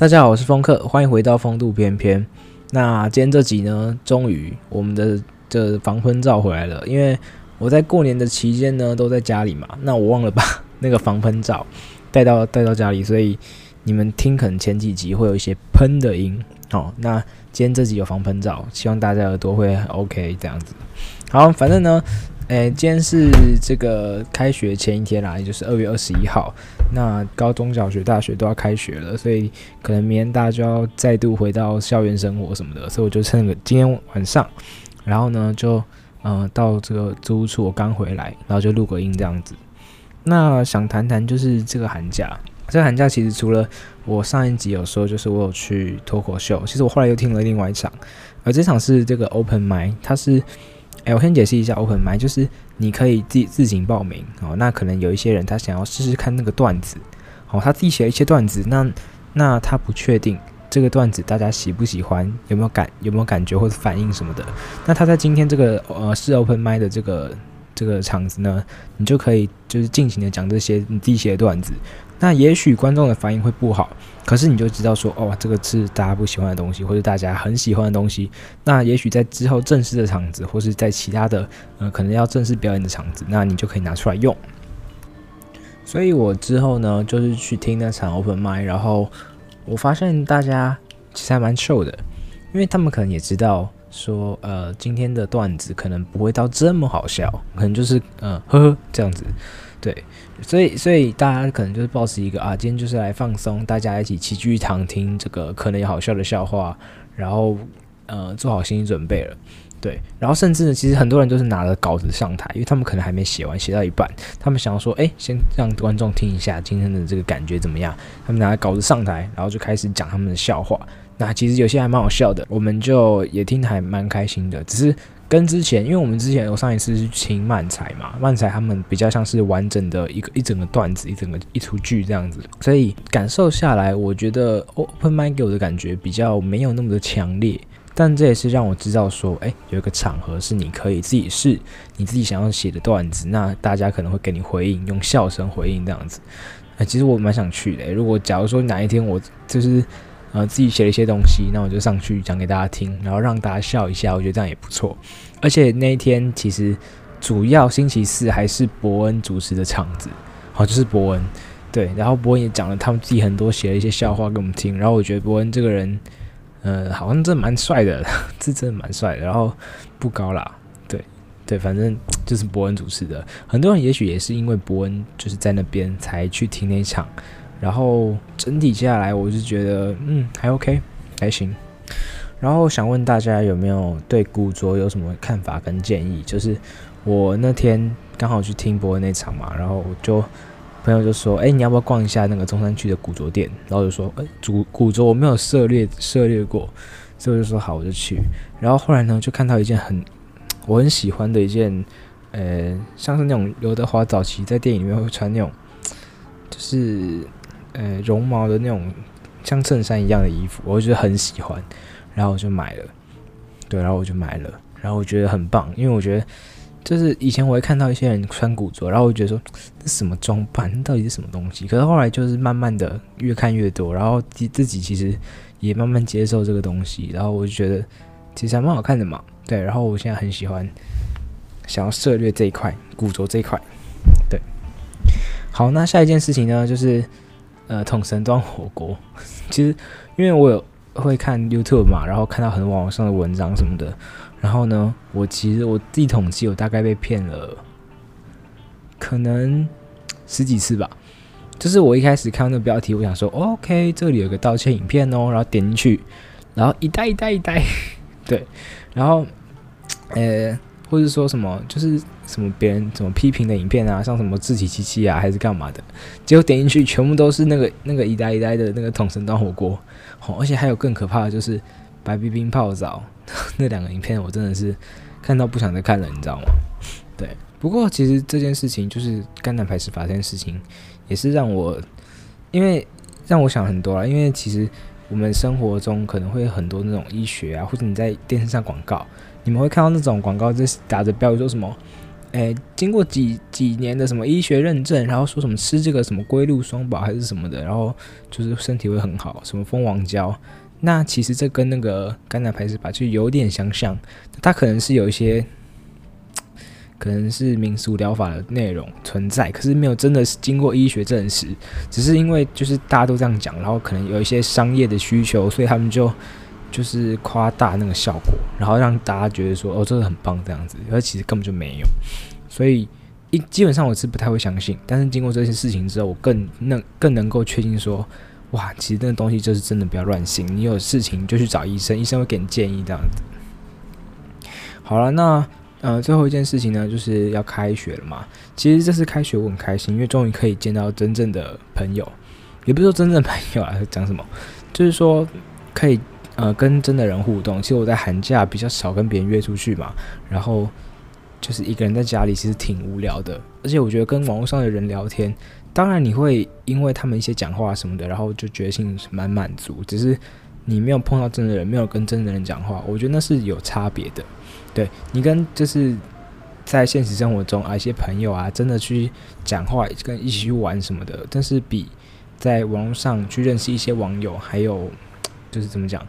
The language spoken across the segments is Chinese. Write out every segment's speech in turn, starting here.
大家好，我是风客，欢迎回到风度翩翩。那今天这集呢，终于我们的这防喷罩回来了。因为我在过年的期间呢，都在家里嘛，那我忘了把 那个防喷罩带到带到家里，所以你们听可能前几集会有一些喷的音。哦，那今天这集有防喷罩，希望大家耳朵会 OK 这样子。好，反正呢。诶，今天是这个开学前一天啦，也就是二月二十一号。那高中小学、大学都要开学了，所以可能明天大家就要再度回到校园生活什么的。所以我就趁个今天晚上，然后呢就嗯、到这个租屋处，我刚回来，然后就录个音这样子。那想谈谈就是这个寒假，这个寒假其实除了我上一集有说，就是我有去脱口秀，其实我后来又听了另外一场，而这场是这个 Open Mic，它是。哎，我先解释一下，Open Mic 就是你可以自自行报名哦。那可能有一些人他想要试试看那个段子，哦，他自己写了一些段子，那那他不确定这个段子大家喜不喜欢，有没有感有没有感觉或者反应什么的。那他在今天这个呃是 Open Mic 的这个这个场子呢，你就可以就是尽情的讲这些你自己写的段子。那也许观众的反应会不好，可是你就知道说，哦，这个是大家不喜欢的东西，或者大家很喜欢的东西。那也许在之后正式的场子，或是在其他的，呃，可能要正式表演的场子，那你就可以拿出来用。所以我之后呢，就是去听那场 Open Mic，然后我发现大家其实还蛮 chill 的，因为他们可能也知道说，呃，今天的段子可能不会到这么好笑，可能就是，嗯、呃，呵呵这样子。对，所以所以大家可能就是抱持一个啊，今天就是来放松，大家一起齐聚一堂听这个可能有好笑的笑话，然后呃做好心理准备了，对，然后甚至呢，其实很多人都是拿了稿子上台，因为他们可能还没写完，写到一半，他们想要说，哎，先让观众听一下今天的这个感觉怎么样，他们拿了稿子上台，然后就开始讲他们的笑话，那其实有些还蛮好笑的，我们就也听得还蛮开心的，只是。跟之前，因为我们之前我上一次是听漫才嘛，漫才他们比较像是完整的一个一整个段子，一整个一出剧这样子，所以感受下来，我觉得 Open Mic 给我的感觉比较没有那么的强烈，但这也是让我知道说，哎，有一个场合是你可以自己试你自己想要写的段子，那大家可能会给你回应，用笑声回应这样子。哎，其实我蛮想去的，如果假如说哪一天我就是。呃，自己写了一些东西，那我就上去讲给大家听，然后让大家笑一下，我觉得这样也不错。而且那一天其实主要星期四还是伯恩主持的场子，好，就是伯恩，对，然后伯恩也讲了他们自己很多写了一些笑话给我们听，然后我觉得伯恩这个人，呃，好像真的蛮帅的，是真的蛮帅的，然后不高啦，对对，反正就是伯恩主持的，很多人也许也是因为伯恩就是在那边才去听那场。然后整体下来，我就觉得嗯还 OK 还行。然后想问大家有没有对古着有什么看法跟建议？就是我那天刚好去听博那场嘛，然后我就朋友就说：“哎，你要不要逛一下那个中山区的古着店？”然后就说：“哎，古古着我没有涉猎涉猎过，所以我就说好，我就去。”然后后来呢，就看到一件很我很喜欢的一件，呃，像是那种刘德华早期在电影里面会穿那种，就是。呃，绒毛的那种像衬衫一样的衣服，我就很喜欢，然后我就买了。对，然后我就买了，然后我觉得很棒，因为我觉得就是以前我会看到一些人穿古着，然后我觉得说这什么装扮，到底是什么东西？可是后来就是慢慢的越看越多，然后自自己其实也慢慢接受这个东西，然后我就觉得其实还蛮好看的嘛。对，然后我现在很喜欢，想要涉猎这一块古着这一块。对，好，那下一件事情呢，就是。呃，统神装火锅，其实因为我有会看 YouTube 嘛，然后看到很多网上的文章什么的，然后呢，我其实我自己统计，我大概被骗了可能十几次吧。就是我一开始看到那个标题，我想说，OK，这里有个道歉影片哦，然后点进去，然后一袋一袋一袋，对，然后呃。或者说什么就是什么别人怎么批评的影片啊，像什么志祺七七啊，还是干嘛的？结果点进去，全部都是那个那个一呆一呆的那个统神端火锅，哦，而且还有更可怕的就是白冰冰泡澡 那两个影片，我真的是看到不想再看了，你知道吗？对，不过其实这件事情就是肝胆排石法这件事情，也是让我因为让我想很多了，因为其实我们生活中可能会很多那种医学啊，或者你在电视上广告。你们会看到那种广告，就是打着标语说什么，诶，经过几几年的什么医学认证，然后说什么吃这个什么龟鹿双宝还是什么的，然后就是身体会很好，什么蜂王胶。那其实这跟那个肝胆排石法就有点相像，它可能是有一些，可能是民俗疗法的内容存在，可是没有真的是经过医学证实，只是因为就是大家都这样讲，然后可能有一些商业的需求，所以他们就就是夸大那个效果，然后让大家觉得说哦，这个很棒这样子，而其实根本就没有，所以一基本上我是不太会相信，但是经过这些事情之后，我更能更能够确定说。哇，其实那个东西就是真的，不要乱信。你有事情就去找医生，医生会给你建议这样子。好了，那呃，最后一件事情呢，就是要开学了嘛。其实这次开学我很开心，因为终于可以见到真正的朋友，也不是说真正的朋友啊，讲什么，就是说可以呃跟真的人互动。其实我在寒假比较少跟别人约出去嘛，然后就是一个人在家里，其实挺无聊的。而且我觉得跟网络上的人聊天。当然，你会因为他们一些讲话什么的，然后就觉得心蛮满足。只是你没有碰到真的人，没有跟真的人讲话，我觉得那是有差别的。对，你跟就是在现实生活中啊一些朋友啊，真的去讲话，跟一起去玩什么的，但是比在网络上去认识一些网友，还有就是怎么讲，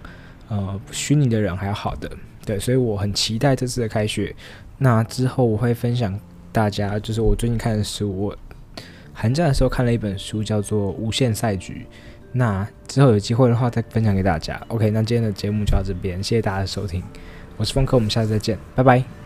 呃，虚拟的人还要好的。对，所以我很期待这次的开学。那之后我会分享大家，就是我最近看的书。我。寒假的时候看了一本书，叫做《无限赛局》。那之后有机会的话，再分享给大家。OK，那今天的节目就到这边，谢谢大家的收听，我是峰哥，我们下次再见，拜拜。